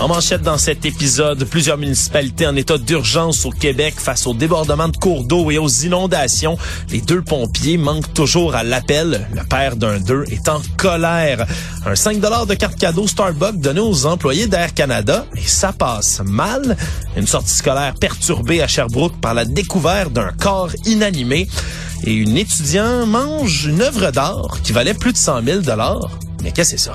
En manchette dans cet épisode, plusieurs municipalités en état d'urgence au Québec face au débordement de cours d'eau et aux inondations. Les deux pompiers manquent toujours à l'appel. Le père d'un d'eux est en colère. Un 5 de carte cadeau Starbucks donné aux employés d'Air Canada et ça passe mal. Une sortie scolaire perturbée à Sherbrooke par la découverte d'un corps inanimé. Et une étudiante mange une œuvre d'art qui valait plus de 100 000 Mais qu'est-ce que c'est ça?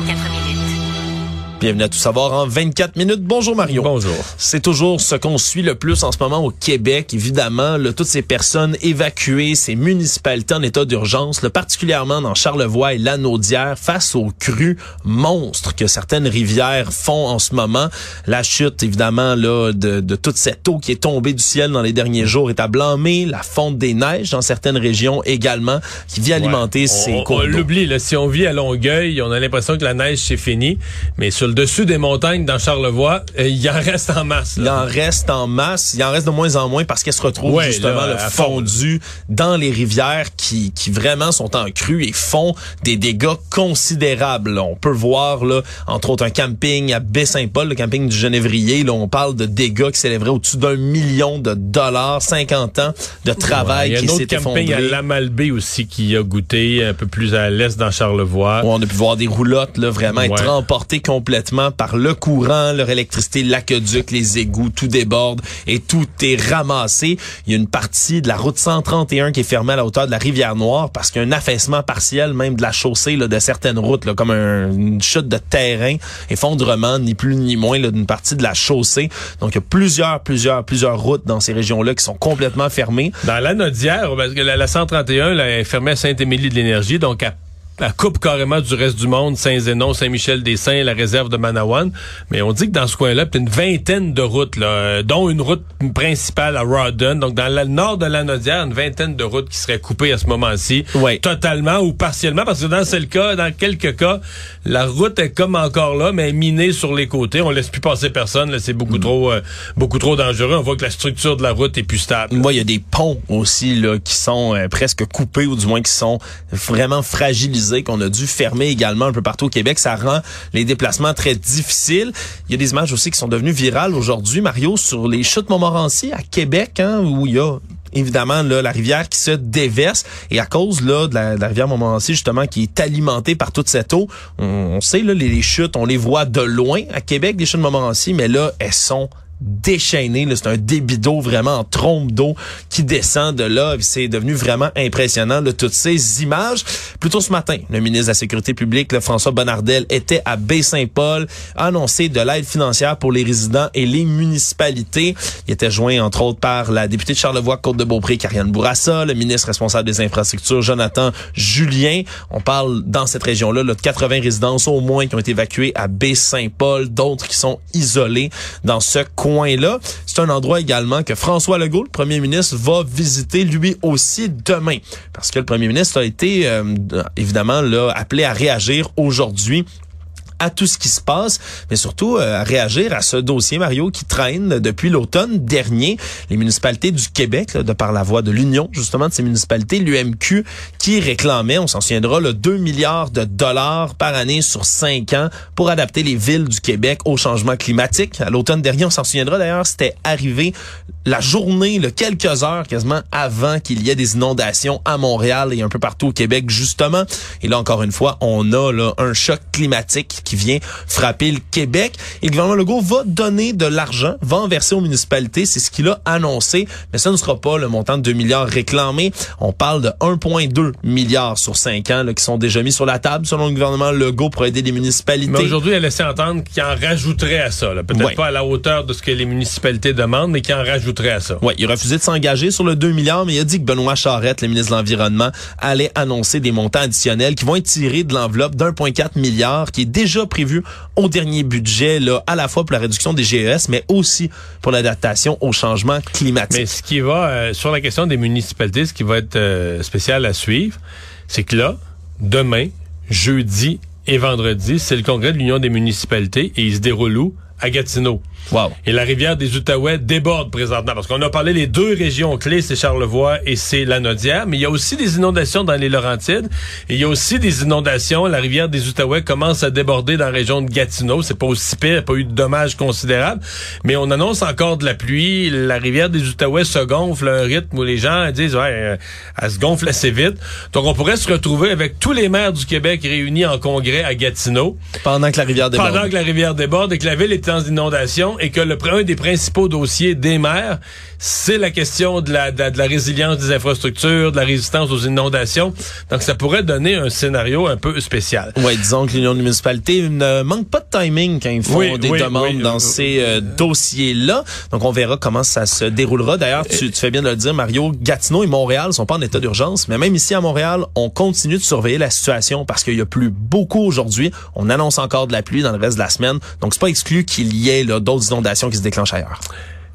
Bienvenue à Tout savoir en 24 minutes. Bonjour Mario. Bonjour. C'est toujours ce qu'on suit le plus en ce moment au Québec. Évidemment, là, toutes ces personnes évacuées, ces municipalités en état d'urgence, particulièrement dans Charlevoix et Lanaudière, face aux crues monstres que certaines rivières font en ce moment. La chute, évidemment, là, de, de toute cette eau qui est tombée du ciel dans les derniers jours est à blâmer. La fonte des neiges dans certaines régions également, qui vient alimenter ces cours On l'oublie, là, si on vit à Longueuil, on a l'impression que la neige c'est fini, mais sur le dessus des montagnes dans Charlevoix, euh, il en reste en masse. Il en reste en masse. Il en reste de moins en moins parce qu'elles se retrouvent Ouais, justement là, dans les rivières qui, qui vraiment sont en crue et font des dégâts considérables. là. On peut voir, là, entre autres, un camping à Baie-Saint-Paul, le camping du Genévrier. Là, on parle de dégâts qui s'élèveraient au-dessus d'un million de dollars, 50 ans de travail Il y a qui un s'est autre camping à effondré. Lamalbé aussi qui a goûté un peu plus à l'est dans Charlevoix. Où on a pu voir des roulottes là, vraiment être Ouais. emportées complètement par le courant, leur électricité, l'aqueduc, les égouts, tout déborde et tout est ramassé. Il y a une partie de la route 131 qui est fermée à la hauteur de la rivière Noire parce qu'il y a un affaissement partiel même de la chaussée là, de certaines routes, comme un- une chute de terrain, effondrement, ni plus ni moins d'une partie de la chaussée. Donc il y a plusieurs, plusieurs, plusieurs routes dans ces régions-là qui sont complètement fermées. Dans la Nodière, parce que la, la 131 là, est fermée à Saint-Émilie de l'Énergie, donc à elle coupe carrément du reste du monde, Saint-Zénon, Saint-Michel-des-Saints, la réserve de Manawan. Mais on dit que dans ce coin-là, il y a une vingtaine de routes, là, euh, dont une route principale à Rawdon. Donc, dans le nord de la Nodière, une vingtaine de routes qui seraient coupées à ce moment-ci. Ouais. Totalement ou partiellement. Parce que dans ce cas, dans quelques cas, la route est comme encore là, mais minée sur les côtés. On laisse plus passer personne. là. C'est beaucoup trop, euh, beaucoup trop dangereux. On voit que la structure de la route est plus stable. Moi, il y a des ponts aussi là qui sont euh, presque coupés ou du moins qui sont vraiment fragilisés, qu'on a dû fermer également un peu partout au Québec. Ça rend les déplacements très difficiles. Il y a des images aussi qui sont devenues virales aujourd'hui, Mario, sur les chutes Montmorency à Québec, hein, où il y a évidemment la rivière qui se déverse et à cause là de la, rivière Montmorency justement qui est alimentée par toute cette eau, on, sait là les, chutes, on les voit de loin à Québec des chutes Montmorency, mais là elles sont déchaîné. C'est un débit d'eau vraiment en trompe d'eau qui descend de là. C'est devenu vraiment impressionnant, là, toutes ces images. Plutôt ce matin, le ministre de la Sécurité publique, là, François Bonnardel, était à Baie-Saint-Paul, annoncé de l'aide financière pour les résidents et les municipalités. Il était joint, entre autres, par la députée de Charlevoix-Côte-de-Beaupré, Karianne Bourassa, le ministre responsable des infrastructures, Jonathan Julien. On parle dans cette région-là là, de 80 résidences au moins qui ont été évacuées à Baie-Saint-Paul, d'autres qui sont isolées dans ce C'est un endroit également que François Legault, le premier ministre, va visiter lui aussi demain. Parce que le premier ministre a été euh, évidemment là, appelé à réagir aujourd'hui à tout ce qui se passe, mais surtout euh, à réagir à ce dossier, Mario, qui traîne depuis l'automne dernier. Les municipalités du Québec, là, de par la voix de l'Union, justement, de ces municipalités, l'UMQ, qui réclamait, on s'en souviendra, le 2 milliards de dollars par année sur 5 ans pour adapter les villes du Québec au changement climatique. À l'automne dernier, on s'en souviendra d'ailleurs, c'était arrivé la journée, le quelques heures quasiment avant qu'il y ait des inondations à Montréal et un peu partout au Québec, justement. Et là, encore une fois, on a là, un choc climatique vient frapper le Québec. Et le gouvernement Legault va donner de l'argent, va en verser aux municipalités. C'est ce qu'il a annoncé. Mais ça ne sera pas le montant de 2 milliards réclamé. On parle de 1,2 milliards sur 5 ans là, qui sont déjà mis sur la table, selon le gouvernement Legault, pour aider les municipalités. Mais aujourd'hui, elle a laissé entendre qu'il en rajouterait à ça. Peut-être Ouais. pas à la hauteur de ce que les municipalités demandent, mais qu'il en rajouterait à ça. Ouais, il a refusé de s'engager sur le 2 milliards, mais il a dit que Benoît Charette, le ministre de l'Environnement, allait annoncer des montants additionnels qui vont être tirés de l'enveloppe d'1,4 milliard qui est déjà prévu au dernier budget, là, à la fois pour la réduction des GES, mais aussi pour l'adaptation au changement climatique. Mais ce qui va, euh, sur la question des municipalités, ce qui va être euh, spécial à suivre, c'est que là, demain, jeudi et vendredi, c'est le congrès de l'Union des municipalités et il se déroule où? À Gatineau. Wow. Et la rivière des Outaouais déborde présentement parce qu'on a parlé les deux régions clés, c'est Charlevoix et c'est la Nodière, mais il y a aussi des inondations dans les Laurentides et il y a aussi des inondations. La rivière des Outaouais commence à déborder dans la région de Gatineau. C'est pas aussi pire, il n'y a pas eu de dommages considérables, mais on annonce encore de la pluie. La rivière des Outaouais se gonfle à un rythme où les gens disent ouais, euh, elle se gonfle assez vite. Donc on pourrait se retrouver avec tous les maires du Québec réunis en congrès à Gatineau Pendant que la rivière déborde. pendant que la rivière déborde et que la ville est en inondation et que le un des principaux dossiers des maires, c'est la question de la, de, de la résilience des infrastructures, de la résistance aux inondations. Donc ça pourrait donner un scénario un peu spécial. Ouais, disons que l'Union des municipalités ne manque pas de timing quand ils font Oui, des oui, demandes oui. dans ces euh, dossiers-là. Donc, on verra comment ça se déroulera. D'ailleurs, tu, tu fais bien de le dire, Mario, Gatineau et Montréal sont pas en état d'urgence, mais même ici à Montréal, on continue de surveiller la situation parce qu'il y a plus beaucoup aujourd'hui. On annonce encore de la pluie dans le reste de la semaine. Donc, c'est pas exclu qu'il y ait là, d'autres inondations qui se déclenchent ailleurs.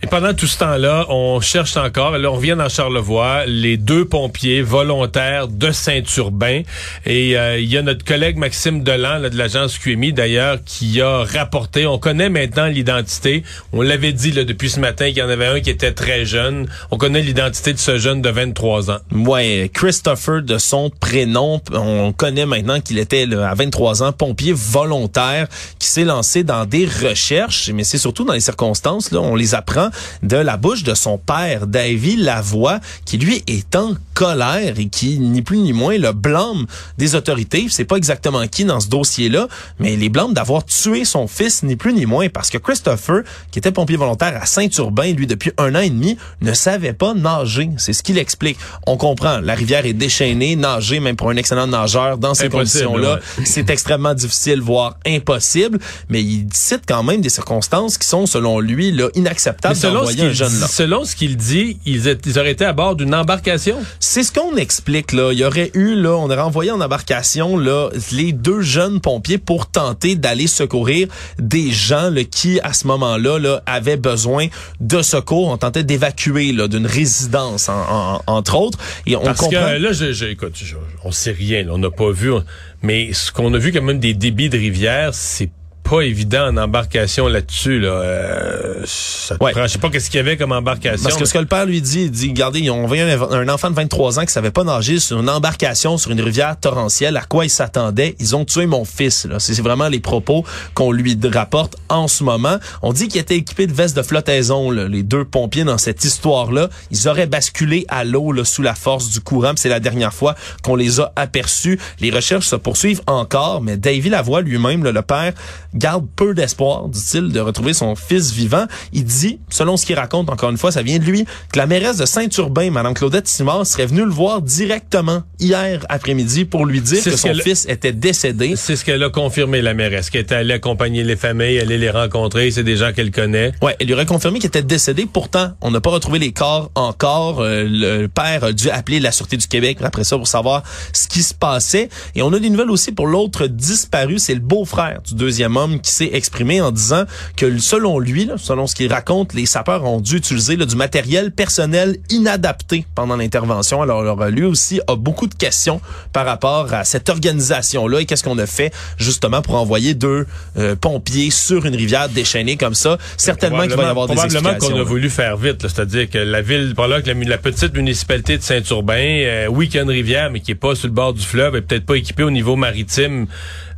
Et pendant tout ce temps-là, on cherche encore, là on revient dans Charlevoix, les deux pompiers volontaires de Saint-Urbain. Et euh, il y a notre collègue Maxime Delan là, de l'agence QMI d'ailleurs qui a rapporté, on connaît maintenant l'identité. On l'avait dit là, depuis ce matin qu'il y en avait un qui était très jeune. On connaît l'identité de ce jeune de 23 ans. Ouais, Christopher de son prénom, on connaît maintenant qu'il était là, à 23 ans pompier volontaire qui s'est lancé dans des recherches, mais c'est surtout dans les circonstances là, on les apprend de la bouche de son père, Davy Lavoie, qui lui est en colère et qui ni plus ni moins le blâme des autorités. C'est pas exactement qui dans ce dossier-là, mais les blâme d'avoir tué son fils ni plus ni moins parce que Christopher, qui était pompier volontaire à Saint-Urbain, lui depuis un an et demi, ne savait pas nager. C'est ce qu'il explique. On comprend, la rivière est déchaînée, nager même pour un excellent nageur dans ces conditions-là, c'est extrêmement difficile, voire impossible. Mais il cite quand même des circonstances qui sont, selon lui, là, inacceptables selon ce, qu'il jeune là. dit, selon ce qu'il dit, ils, étaient- ils auraient été à bord d'une embarcation? C'est ce qu'on explique là. Il y aurait eu là, on aurait envoyé en embarcation là les deux jeunes pompiers pour tenter d'aller secourir des gens là, qui à ce moment-là là avaient besoin de secours. On tentait d'évacuer là d'une résidence en- en- entre autres. Et on Parce comprend. que là, je, je- écoute, je- on sait rien, là, on n'a pas vu, on- mais ce qu'on a vu quand même des débits de rivière, c'est pas évident en embarcation là-dessus. Là. Euh, ça te Ouais. prend- je sais pas qu'est-ce qu'il y avait comme embarcation. Parce que ce que le père lui dit, il dit, regardez, ils ont un, enfant de 23 ans qui savait pas nager sur une embarcation sur une rivière torrentielle. À quoi il s'attendait? Ils ont tué mon fils. C'est vraiment les propos qu'on lui rapporte en ce moment. On dit qu'ils étaient équipés de vestes de flottaison, là, les deux pompiers dans cette histoire-là. Ils auraient basculé à l'eau sous la force du courant. C'est la dernière fois qu'on les a aperçus. Les recherches se poursuivent encore, mais Davy Lavoie lui-même, le père, garde peu d'espoir, dit-il, de retrouver son fils vivant. Il dit, selon ce qu'il raconte, encore une fois, ça vient de lui, que la mairesse de Saint-Urbain, Mme Claudette Simard, serait venue le voir directement hier après-midi pour lui dire que son fils était décédé. C'est ce qu'elle a confirmé, la mairesse, qu'elle est allée accompagner les familles, aller les rencontrer, c'est des gens qu'elle connaît. Ouais, elle lui aurait confirmé qu'il était décédé. Pourtant, on n'a pas retrouvé les corps encore. Euh, le père a dû appeler la Sûreté du Québec après ça pour savoir ce qui se passait. Et on a des nouvelles aussi pour l'autre disparu. C'est le beau-frère du deuxième homme qui s'est exprimé en disant que selon lui, là, selon ce qu'il raconte, les sapeurs ont dû utiliser là, du matériel personnel inadapté pendant l'intervention. Alors, alors, lui aussi a beaucoup de questions par rapport à cette organisation-là et qu'est-ce qu'on a fait justement pour envoyer deux euh, pompiers sur une rivière déchaînée comme ça. Certainement qu'il va y avoir des Probablement explications. qu'on a là. voulu faire vite, là. c'est-à-dire que la ville, probablement que la, la petite municipalité de Saint-Urbain, euh, oui, qu'il y a une rivière, mais qui est pas sur le bord du fleuve, est peut-être pas équipée au niveau maritime.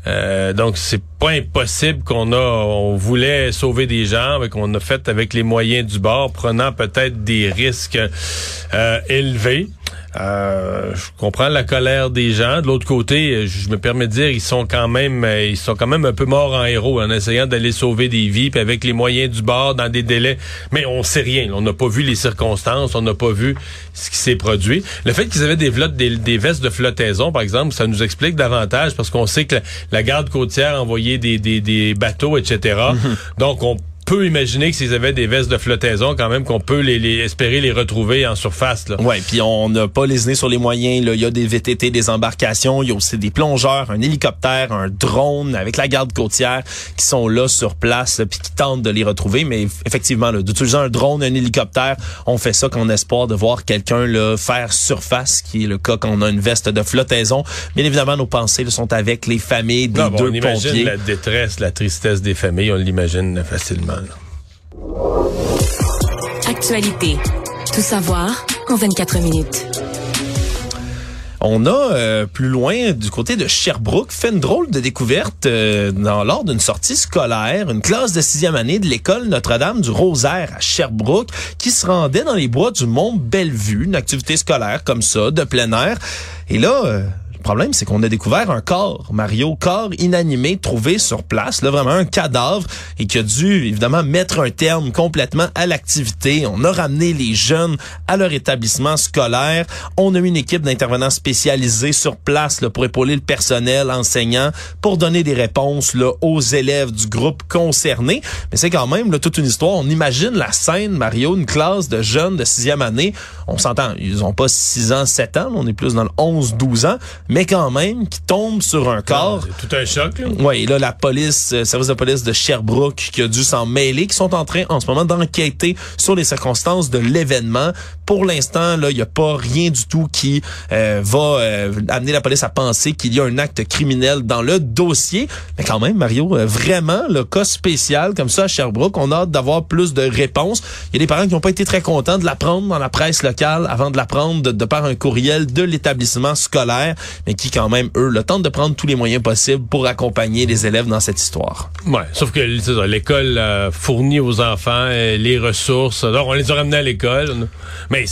Euh, donc c'est pas impossible qu'on a, on voulait sauver des gens, mais qu'on a fait avec les moyens du bord, prenant peut-être des risques euh, élevés. Euh, je comprends la colère des gens. De l'autre côté, je me permets de dire, ils sont quand même, euh, ils sont quand même un peu morts en héros en essayant d'aller sauver des vies, puis avec les moyens du bord, dans des délais. Mais on sait rien. On n'a pas vu les circonstances, on n'a pas vu ce qui s'est produit. Le fait qu'ils avaient des, des, des vestes de flottaison, par exemple, ça nous explique davantage parce qu'on sait que la, la garde côtière a envoyé des, des, des bateaux, etc. Donc on peut imaginer que s'ils avaient des vestes de flottaison, quand même qu'on peut les, les- espérer les retrouver en surface. Là. Ouais, puis on n'a pas les nez sur les moyens. Là. Il y a des VTT, des embarcations, il y a aussi des plongeurs, un hélicoptère, un drone avec la garde côtière qui sont là sur place puis qui tentent de les retrouver. Mais eff- effectivement, d'utiliser un drone, un hélicoptère, on fait ça qu'en espoir de voir quelqu'un là, faire surface, qui est le cas quand on a une veste de flottaison. Bien évidemment, nos pensées là, sont avec les familles des Non, bon, deux on imagine pompiers. la détresse, la tristesse des familles, on l'imagine facilement. Actualité. Tout savoir en 24 minutes. On a euh, plus loin du côté de Sherbrooke fait une drôle de découverte euh, dans, lors d'une sortie scolaire, une classe de sixième année de l'école Notre-Dame du Rosaire à Sherbrooke qui se rendait dans les bois du Mont Bellevue, une activité scolaire comme ça, de plein air. Et là, euh, problème, c'est qu'on a découvert un corps, Mario, corps inanimé trouvé sur place, là vraiment un cadavre et qui a dû évidemment mettre un terme complètement à l'activité. On a ramené les jeunes à leur établissement scolaire. On a eu une équipe d'intervenants spécialisés sur place là, pour épauler le personnel enseignant pour donner des réponses là, aux élèves du groupe concerné. Mais c'est quand même là, toute une histoire. On imagine la scène, Mario, une classe de jeunes de sixième année. On s'entend, ils ont pas 6 ans, 7 ans, on est plus dans le 11, 12 ans, mais quand même, qui tombent sur un corps. C'est tout un choc. Là. Oui, là, la police, euh, service de police de Sherbrooke qui a dû s'en mêler, qui sont en train en ce moment d'enquêter sur les circonstances de l'événement. Pour l'instant, là, il n'y a pas rien du tout qui euh, va euh, amener la police à penser qu'il y a un acte criminel dans le dossier. Mais quand même, Mario, euh, vraiment, le cas spécial comme ça à Sherbrooke, on a hâte d'avoir plus de réponses. Il y a des parents qui n'ont pas été très contents de l'apprendre dans la presse locale avant de l'apprendre de, de par un courriel de l'établissement scolaire, mais qui quand même, eux, le tentent de prendre tous les moyens possibles pour accompagner les élèves dans cette histoire. Ouais, sauf que l'école euh, fournit aux enfants euh, les ressources. Alors, on les a ramenés à l'école. Mais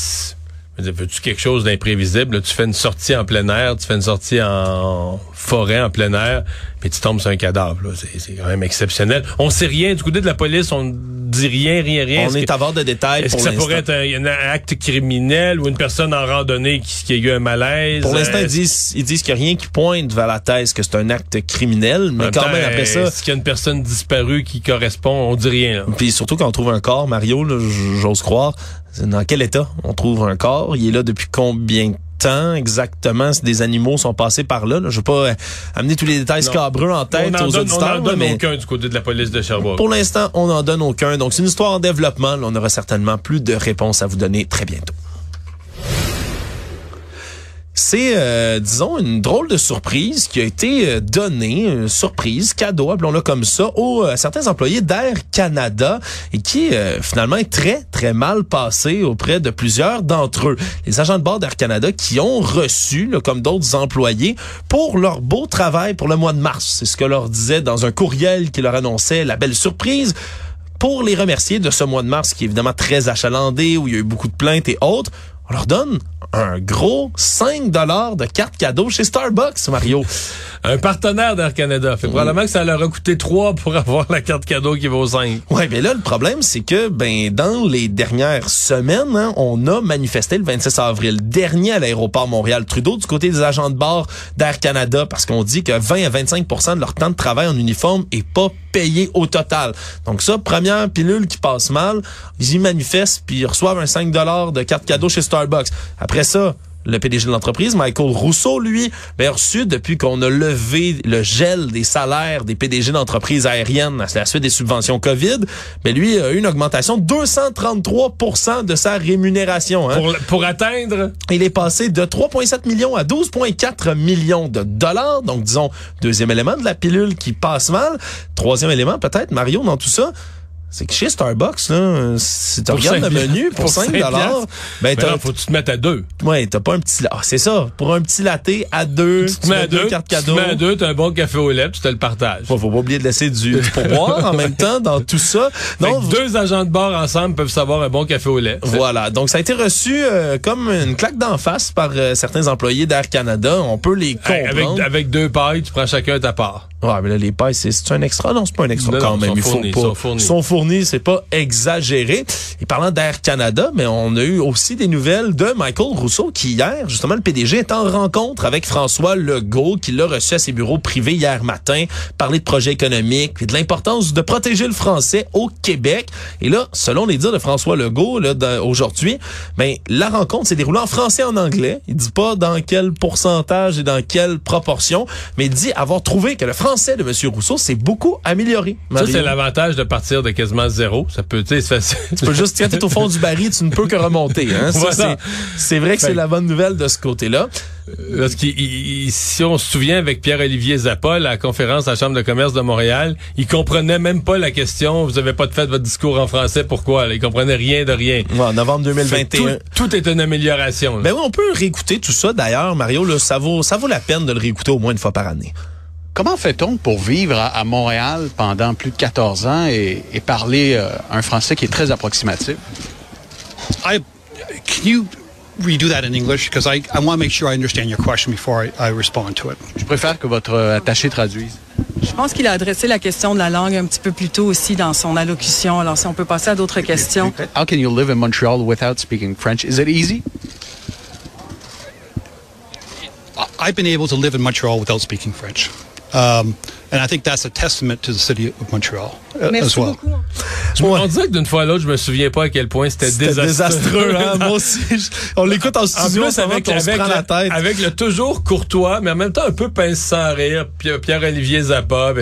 veux-tu quelque chose d'imprévisible? Tu fais une sortie en plein air, tu fais une sortie en forêt en plein air, puis tu tombes sur un cadavre. C'est quand même exceptionnel. On sait rien. Du côté de la police, on dit rien, rien, rien. On est à voir de détails Est-ce que ça pourrait être un, un acte criminel ou une personne en randonnée qui, qui a eu un malaise? Pour l'instant, Euh, ils disent, ils disent qu'il n'y a rien qui pointe vers la thèse que c'est un acte criminel, mais même quand temps, même après ça, Est-ce qu'il y a une personne disparue qui correspond? On dit rien. Là. Puis surtout quand on trouve un corps, Mario, j'ose croire, dans quel état on trouve un corps? Il est là depuis combien de temps exactement? Si des animaux sont passés par là, là. je veux pas euh, amener tous les détails Non. scabreux en tête on en aux donne, auditeurs, donne mais aucun du côté de la police de Sherbrooke. pour l'instant, on n'en donne aucun. Donc c'est une histoire en développement. Là, on aura certainement plus de réponses à vous donner très bientôt. C'est, euh, disons, une drôle de surprise qui a été euh, donnée, une surprise, cadeau, appelons-le comme ça, aux euh, certains employés d'Air Canada et qui euh, finalement est très, très mal passé auprès de plusieurs d'entre eux. Les agents de bord d'Air Canada qui ont reçu, là, comme d'autres employés, pour leur beau travail pour le mois de mars. C'est ce que leur disait dans un courriel qui leur annonçait la belle surprise pour les remercier de ce mois de mars qui est évidemment très achalandé, où il y a eu beaucoup de plaintes et autres, on leur donne un gros 5 dollars de carte cadeau chez Starbucks, Mario. Un partenaire d'Air Canada. Fait probablement que ça leur a coûté 3 pour avoir la carte cadeau qui vaut 5. Ouais, mais là, le problème, c'est que, ben, dans les dernières semaines, hein, on a manifesté le 26 avril dernier à l'aéroport Montréal-Trudeau du côté des agents de bord d'Air Canada parce qu'on dit que 20 à 25% de leur temps de travail en uniforme est pas au total. Donc ça, première pilule qui passe mal, ils y manifestent puis ils reçoivent un 5 de carte cadeau chez Starbucks. Après ça, le PDG de l'entreprise, Michael Rousseau, lui, a reçu depuis qu'on a levé le gel des salaires des PDG d'entreprises aériennes à la suite des subventions COVID, ben lui a eu une augmentation de 233% de sa rémunération. Hein. Pour, pour atteindre... Il est passé de 3,7 millions à 12,4 millions de dollars. Donc, disons, deuxième élément de la pilule qui passe mal. Troisième élément, peut-être, Mario, dans tout ça, c'est que chez Starbucks, là, si tu regardes le menu pour 5 dollars, ben, Ben t'as, là, faut que tu te mettes à deux. ouais, t'as pas un petit, ah, c'est ça. Pour un petit latte à deux, Tu te mets à deux, cartes tu te cadeaux. mets à deux, t'as un bon café au lait, tu te le partages. Faut, faut pas oublier de laisser du, du pourboire en même temps dans tout ça. Que deux agents de bord ensemble peuvent savoir un bon café au lait. Voilà. Donc, ça a été reçu euh, comme une claque d'en face par euh, certains employés d'Air Canada. On peut les Hey, comprendre. Avec, avec deux pailles, tu prends chacun ta part. Ouais, mais là, les pailles, c'est un extra? Non, c'est pas un extra Non, quand non, même. sont Il faut fournis, pas. sont fournis. sont fournis, c'est pas exagéré. Et parlant d'Air Canada, mais on a eu aussi des nouvelles de Michael Rousseau qui hier, justement, le PDG est en rencontre avec François Legault, qui l'a reçu à ses bureaux privés hier matin, parler de projets économiques et de l'importance de protéger le français au Québec. Et là, selon les dires de François Legault, là, aujourd'hui, ben, la rencontre s'est déroulée en français et en anglais. Il dit pas dans quel pourcentage et dans quelle proportion, mais il dit avoir trouvé que le français de M. Rousseau s'est beaucoup amélioré. Ça, c'est l'avantage de partir de quasiment zéro. Ça peut, tu sais, c'est facile. Tu peux juste, quand t'es au fond du baril, tu ne peux que remonter. Hein? Ça, Voilà. c'est- vrai que c'est la bonne nouvelle de ce côté-là. Parce qu'il, il- il- si on se souvient avec Pierre-Olivier Zappa, la conférence à la Chambre de commerce de Montréal, il comprenait même pas la question. Vous avez pas fait votre discours en français, pourquoi? Là, il comprenait rien de rien. Ouais, en novembre Fait 2021. que Tout, tout est une amélioration. là. Ben oui, on peut réécouter tout ça. D'ailleurs, Mario, là, ça vaut, ça vaut la peine de le réécouter au moins une fois par année. Comment fait-on pour vivre à, à Montréal pendant plus de 14 ans et, et parler euh, un français qui est très approximatif? I can you redo that in English? Because I, I want to make sure I understand your question before I, I respond to it. Je préfère que votre euh, attaché traduise. Je pense qu'il a adressé la question de la langue un petit peu plus tôt aussi dans son allocution. Alors, si on peut passer à d'autres questions. How can you live in Montreal without speaking French? Is it easy? I've been able to live in Montreal without speaking French. Um, and I think that's a testament to the city of Montreal uh, as Merci beaucoup. Je me- On dirait que d'une fois à l'autre, je me souviens pas à quel point c'était C'était désastreux. désastreux, hein? Moi aussi. je- on l'écoute en En studio, plus, avec, on se avec, prend la le, tête. avec le toujours courtois, mais en même temps un peu pince sans rire, Pierre- Pierre-Olivier Zappa.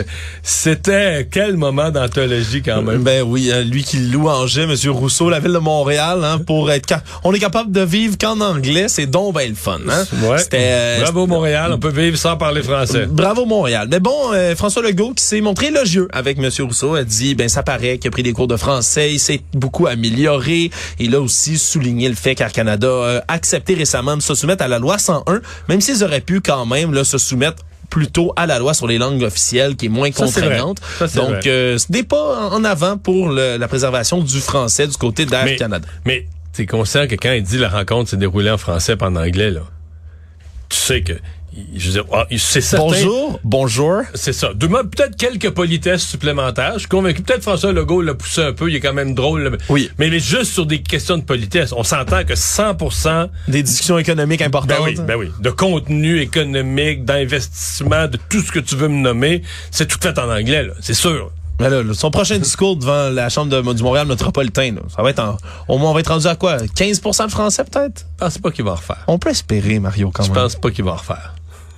C'était quel moment d'anthologie quand même. Ben oui, hein, lui qui louangeait M. Rousseau, la ville de Montréal, hein, pour être... ca- On est capable de vivre qu'en anglais, c'est donc ben le fun. Hein? Ouais. C'était... euh, Bravo Montréal, on peut vivre sans parler français. Bravo Montréal. Mais bon, euh, François Legault qui s'est montré élogieux avec M. Rousseau a dit, ben ça paraît qu'il a pris des cours de français, il s'est beaucoup amélioré. Il a aussi souligné le fait qu'Air Canada a accepté récemment de se soumettre à la loi 101, même s'ils auraient pu quand même là, se soumettre plutôt à la loi sur les langues officielles qui est moins Ça, contraignante. Ça, Donc, euh, c'est des pas en avant pour le- la préservation du français du côté d'Air Mais, Canada. mais t'es conscient que quand il dit la rencontre s'est déroulée en français pas en anglais, là, tu sais que, je veux dire, ah, c'est certain. Bonjour, bonjour. C'est ça. Demande peut-être quelques politesses supplémentaires. Je suis convaincu. Peut-être François Legault l'a poussé un peu. Il est quand même drôle. là. Oui. Mais, mais juste sur des questions de politesse. On s'entend que 100% Des discussions économiques importantes. ben oui, ben oui, de contenu économique, d'investissement, de tout ce que tu veux me nommer, c'est tout fait en anglais, là. C'est sûr. Mais là, là, son prochain discours devant la Chambre de, du Montréal métropolitain, ça va être en, au moins on va être rendu à quoi? 15% de français peut-être? Je pense pas qu'il va en refaire. On peut espérer, Mario, quand Je même. pense pas qu'il va en refaire.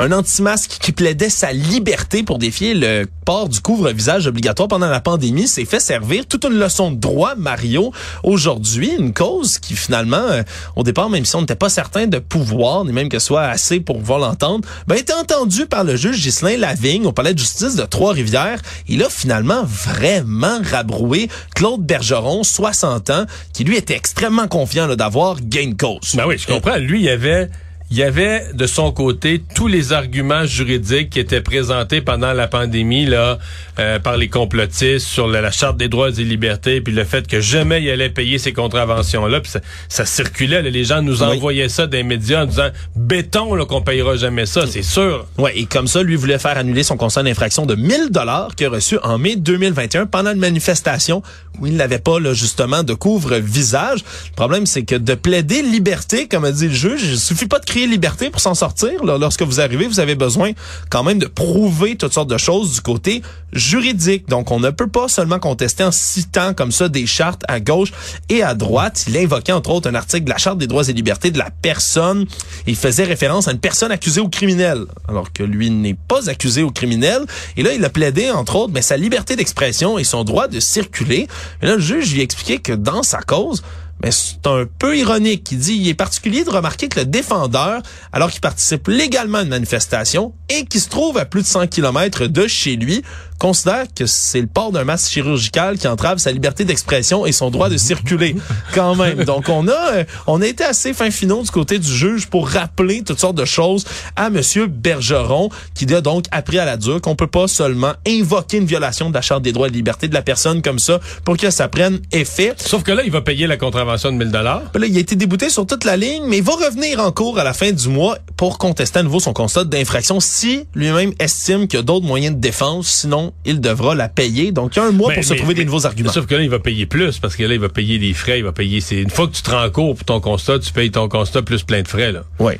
Un anti-masque qui plaidait sa liberté pour défier le port du couvre-visage obligatoire pendant la pandémie s'est fait servir toute une leçon de droit, Mario, aujourd'hui. Une cause qui, finalement, euh, au départ, même si on n'était pas certain de pouvoir, ni même que ce soit assez pour pouvoir l'entendre, ben, été entendu par le juge Ghislain Lavigne au palais de justice de Trois-Rivières. Il a finalement vraiment rabroué Claude Bergeron, 60 ans, qui lui était extrêmement confiant d'avoir gain de cause. Ben oui, je comprends. Lui, il avait, il y avait de son côté tous les arguments juridiques qui étaient présentés pendant la pandémie là euh, par les complotistes sur la, la charte des droits et libertés, puis le fait que jamais il allait payer ces contraventions là, puis ça, ça circulait. là. les gens nous Oui. envoyaient ça des médias en disant béton là, qu'on payera jamais ça, c'est sûr. Ouais, et comme ça, lui voulait faire annuler son constat d'infraction de 1000 dollars qu'il a reçu en mai 2021 pendant une manifestation où il n'avait pas là, justement de couvre-visage. Le problème, c'est que de plaider liberté, comme a dit le juge, il suffit pas de crier liberté pour s'en sortir. Lorsque vous arrivez, vous avez besoin quand même de prouver toutes sortes de choses du côté juridique. Donc, on ne peut pas seulement contester en citant comme ça des chartes à gauche et à droite. Il invoquait entre autres un article de la Charte des droits et libertés de la personne. Il faisait référence à une personne accusée ou criminel, alors que lui n'est pas accusé ou criminel. Et là, il a plaidé entre autres mais sa liberté d'expression et son droit de circuler. Et là, le juge lui a expliqué que dans sa cause, c'est un peu ironique. Il dit, il est particulier de remarquer que le défendeur, alors qu'il participe légalement à une manifestation et qui se trouve à plus de 100 km de chez lui, considère que c'est le port d'un masque chirurgical qui entrave sa liberté d'expression et son droit de circuler quand même. Donc on a euh, on a été assez fin finaux du côté du juge pour rappeler toutes sortes de choses à monsieur Bergeron qui a donc appris à la dure qu'on peut pas seulement invoquer une violation de la charte des droits et de liberté de la personne comme ça pour que ça prenne effet. Sauf que là, il va payer la contravention de 1000 dollars. Là, il a été débouté sur toute la ligne, mais il va revenir en cours à la fin du mois pour contester à nouveau son constat d'infraction si lui-même estime qu'il y a d'autres moyens de défense. Sinon, il devra la payer. Donc, il y a un mois Mais- pour se mais- trouver des nouveaux arguments. Sauf que là, il va payer plus parce que là, il va payer des frais, il va payer. C'est une fois que tu te rends en cours pour ton constat, tu payes ton constat plus plein de frais là. Oui,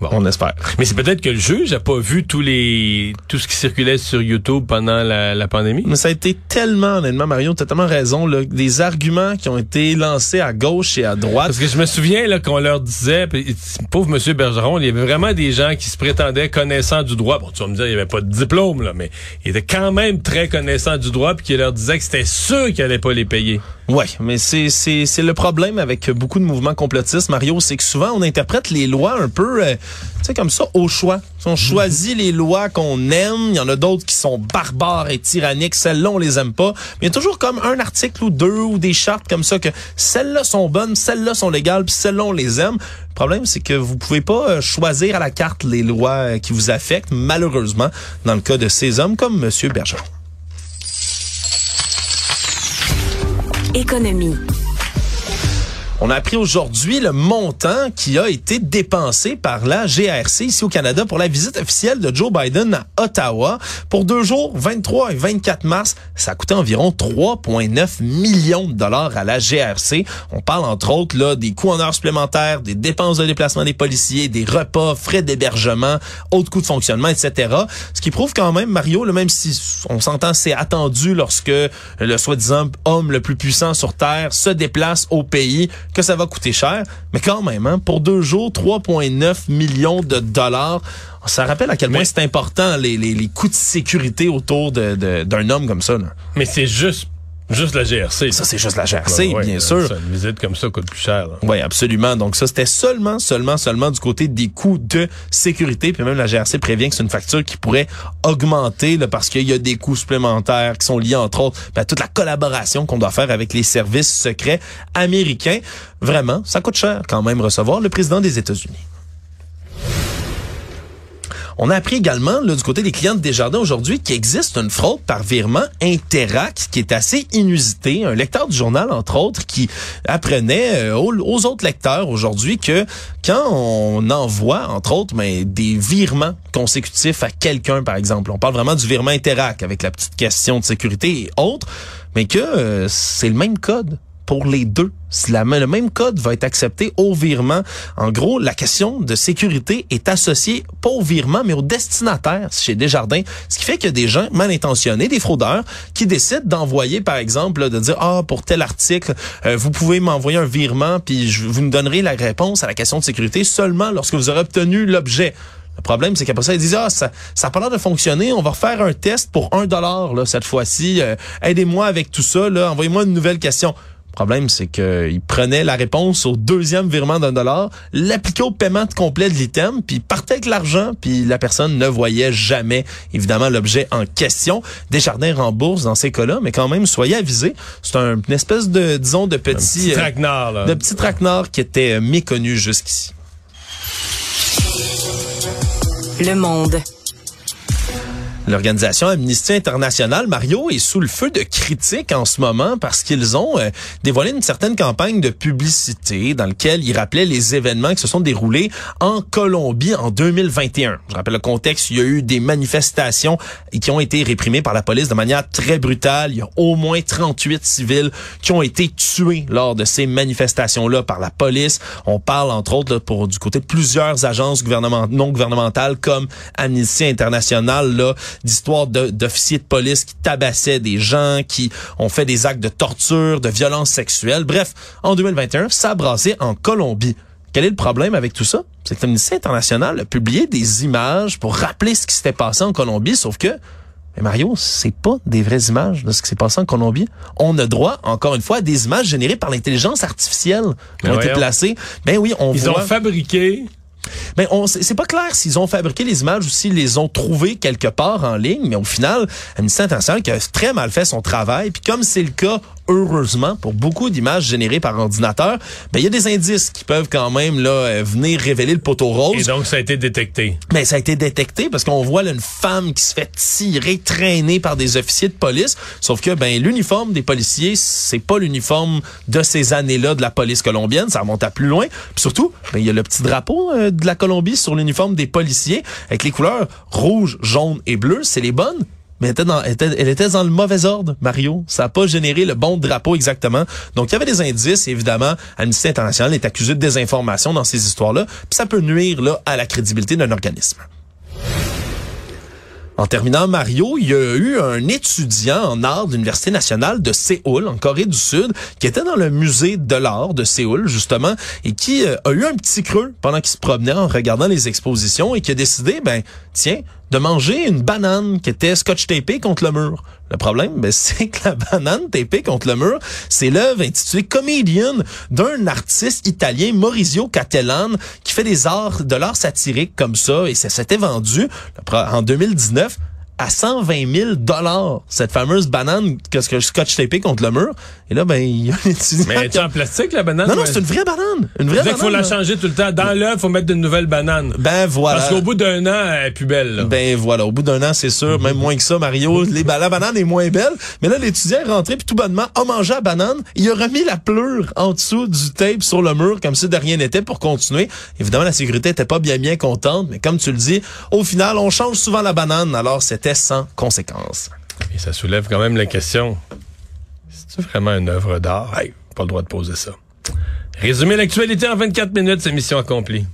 Bon. on espère. Mais c'est peut-être que le juge a pas vu tous les tout ce qui circulait sur YouTube pendant la, la pandémie. Mais ça a été tellement, honnêtement, Mario, t'as tellement raison, là, des arguments qui ont été lancés à gauche et à droite. Parce que je me souviens là qu'on leur disait, puis, pauvre Monsieur Bergeron, il y avait vraiment des gens qui se prétendaient connaissants du droit. Bon, tu vas me dire, il n'y avait pas de diplôme là, mais il était quand même très connaissant du droit, puis qui leur disait que c'était sûr qu'il allait pas les payer. Ouais, mais c'est le problème avec beaucoup de mouvements complotistes, Mario, c'est que souvent on interprète les lois un peu, euh, tu sais comme ça au choix. On choisit les lois qu'on aime, il y en a d'autres qui sont barbares et tyranniques, celles-là on les aime pas. Mais il y a toujours comme un article ou deux ou des chartes comme ça que celles-là sont bonnes, celles-là sont légales, puis celles-là on les aime. Le problème c'est que vous pouvez pas euh, choisir à la carte les lois euh, qui vous affectent, malheureusement, dans le cas de ces hommes comme Monsieur Bergeron. Économie. On a appris aujourd'hui le montant qui a été dépensé par la GRC ici au Canada pour la visite officielle de Joe Biden à Ottawa. Pour deux jours, 23 et 24 mars, ça a coûté environ 3,9 millions de dollars à la GRC. On parle entre autres là des coûts en heures supplémentaires, des dépenses de déplacement des policiers, des repas, frais d'hébergement, autres coûts de fonctionnement, etc. Ce qui prouve quand même, Mario, là, même si on s'entend c'est attendu lorsque le soi-disant homme le plus puissant sur Terre se déplace au pays, que ça va coûter cher. Mais quand même, hein, pour deux jours, 3,9 millions de dollars. Ça rappelle à quel point c'est important les, les, les coûts de sécurité autour de- de- d'un homme comme ça. là. Mais c'est juste juste la GRC. Ça, c'est juste la GRC, Ouais, ouais, bien sûr. ça, une visite comme ça coûte plus cher. là. Oui, absolument. Donc ça, c'était seulement, seulement, seulement du côté des coûts de sécurité. Puis même la GRC prévient que c'est une facture qui pourrait augmenter là, parce qu'il y a des coûts supplémentaires qui sont liés, entre autres, ben, à toute la collaboration qu'on doit faire avec les services secrets américains. Vraiment, ça coûte cher quand même recevoir le président des États-Unis. On a appris également là, du côté des clients de Desjardins aujourd'hui qu'il existe une fraude par virement Interac qui est assez inusitée. Un lecteur du journal, entre autres, qui apprenait euh, aux, autres lecteurs aujourd'hui que quand on envoie, entre autres, mais des virements consécutifs à quelqu'un, par exemple, on parle vraiment du virement Interac avec la petite question de sécurité et autres, mais que euh, c'est le même code pour les deux. La- le même code va être accepté au virement. En gros, la question de sécurité est associée pas au virement, mais au destinataire chez Desjardins. Ce qui fait a des gens mal intentionnés, des fraudeurs, qui décident d'envoyer, par exemple, de dire, ah, pour tel article, euh, vous pouvez m'envoyer un virement, puis je, vous nous donnerez la réponse à la question de sécurité seulement lorsque vous aurez obtenu l'objet. Le problème, c'est qu'après ça, ils disent ah ça ça a pas l'air de fonctionner. On va refaire un test pour un dollar cette fois-ci. Euh, Aidez-moi avec tout ça. Envoyez-moi une nouvelle question. Le problème, c'est qu'ils prenaient la réponse au deuxième virement d'un dollar, l'appliquaient au paiement complet de l'item, puis ils partaient avec l'argent, puis la personne ne voyait jamais, évidemment, l'objet en question. Desjardins rembourse dans ces cas-là, mais quand même, soyez avisés. C'est un, une espèce de, disons, de petit... Petit euh, traquenard, là. de petit traquenard qui était euh, méconnu jusqu'ici. Le monde. L'organisation Amnesty International, Mario, est sous le feu de critiques en ce moment parce qu'ils ont euh, dévoilé une certaine campagne de publicité dans laquelle ils rappelaient les événements qui se sont déroulés en Colombie en 2021. Je rappelle le contexte, il y a eu des manifestations qui ont été réprimées par la police de manière très brutale. Il y a au moins 38 civils qui ont été tués lors de ces manifestations-là par la police. On parle entre autres là, pour du côté de plusieurs agences non gouvernementales comme Amnesty International là, d'histoires d'officiers de police qui tabassaient des gens, qui ont fait des actes de torture, de violence sexuelle. Bref, en 2021, ça a brassé en Colombie. Quel est le problème avec tout ça? C'est que l'Amnesty International a publié des images pour rappeler ce qui s'était passé en Colombie, sauf que mais Mario, c'est pas des vraies images de ce qui s'est passé en Colombie. On a droit, encore une fois, à des images générées par l'intelligence artificielle qui Mais ont été placées. Ben oui, on Ils voit... ont fabriqué Mais on, c'est pas clair s'ils ont fabriqué les images ou s'ils les ont trouvées quelque part en ligne, mais au final, Amnesty International qui a très mal fait son travail, puis comme c'est le cas heureusement, pour beaucoup d'images générées par ordinateur, ben, il y a des indices qui peuvent quand même là euh, venir révéler le poteau rose. Et donc, ça a été détecté. Mais ben, ça a été détecté parce qu'on voit là, une femme qui se fait tirer, traîner par des officiers de police. Sauf que ben l'uniforme des policiers, c'est pas l'uniforme de ces années-là de la police colombienne. Ça remonte à plus loin. Puis surtout, ben, il y a le petit drapeau euh, de la Colombie sur l'uniforme des policiers avec les couleurs rouge, jaune et bleu. C'est les bonnes mais elle était, dans, le mauvais ordre, Mario. Ça n'a pas généré le bon drapeau exactement. Donc, il y avait des indices, évidemment. Amnesty International est accusé de désinformation dans ces histoires-là, puis ça peut nuire là, à la crédibilité d'un organisme. En terminant, Mario, il y a eu un étudiant en art de l'Université nationale de Séoul, en Corée du Sud, qui était dans le musée de l'art de Séoul, justement, et qui euh, a eu un petit creux pendant qu'il se promenait en regardant les expositions et qui a décidé, ben, tiens, de manger une banane qui était scotch tapée contre le mur. Le problème, ben, c'est que la banane tapée contre le mur, c'est l'œuvre intitulée Comedian d'un artiste italien, Maurizio Cattelan, qui fait des arts, de l'art satirique comme ça, et ça s'était vendu en 2019 à 120 000 dollars cette fameuse banane que scotch tapé contre le mur. Et là, ben, il y a un étudiant. Mais est en plastique, la banane? Non, non, c'est une vraie banane. Une vraie banane. Il faut la changer tout le temps. Dans l'œuf, il faut mettre de nouvelles bananes. Ben, voilà. Parce qu'au bout d'un an, elle est plus belle, là. Ben, voilà. Au bout d'un an, c'est sûr. Même moins que ça, Mario. Les, la banane est moins belle. Mais là, l'étudiant est rentré, puis tout bonnement, a mangé la banane. Il a remis la pleure en dessous du tape sur le mur, comme si de rien n'était, pour continuer. Évidemment, la sécurité était pas bien, bien contente. Mais comme tu le dis, au final, on change souvent la banane. Alors, c'était sans conséquence. Et ça soulève quand même la question. C'est vraiment une œuvre d'art? Hey, pas le droit de poser ça. Résumer l'actualité en 24 minutes, c'est mission accomplie.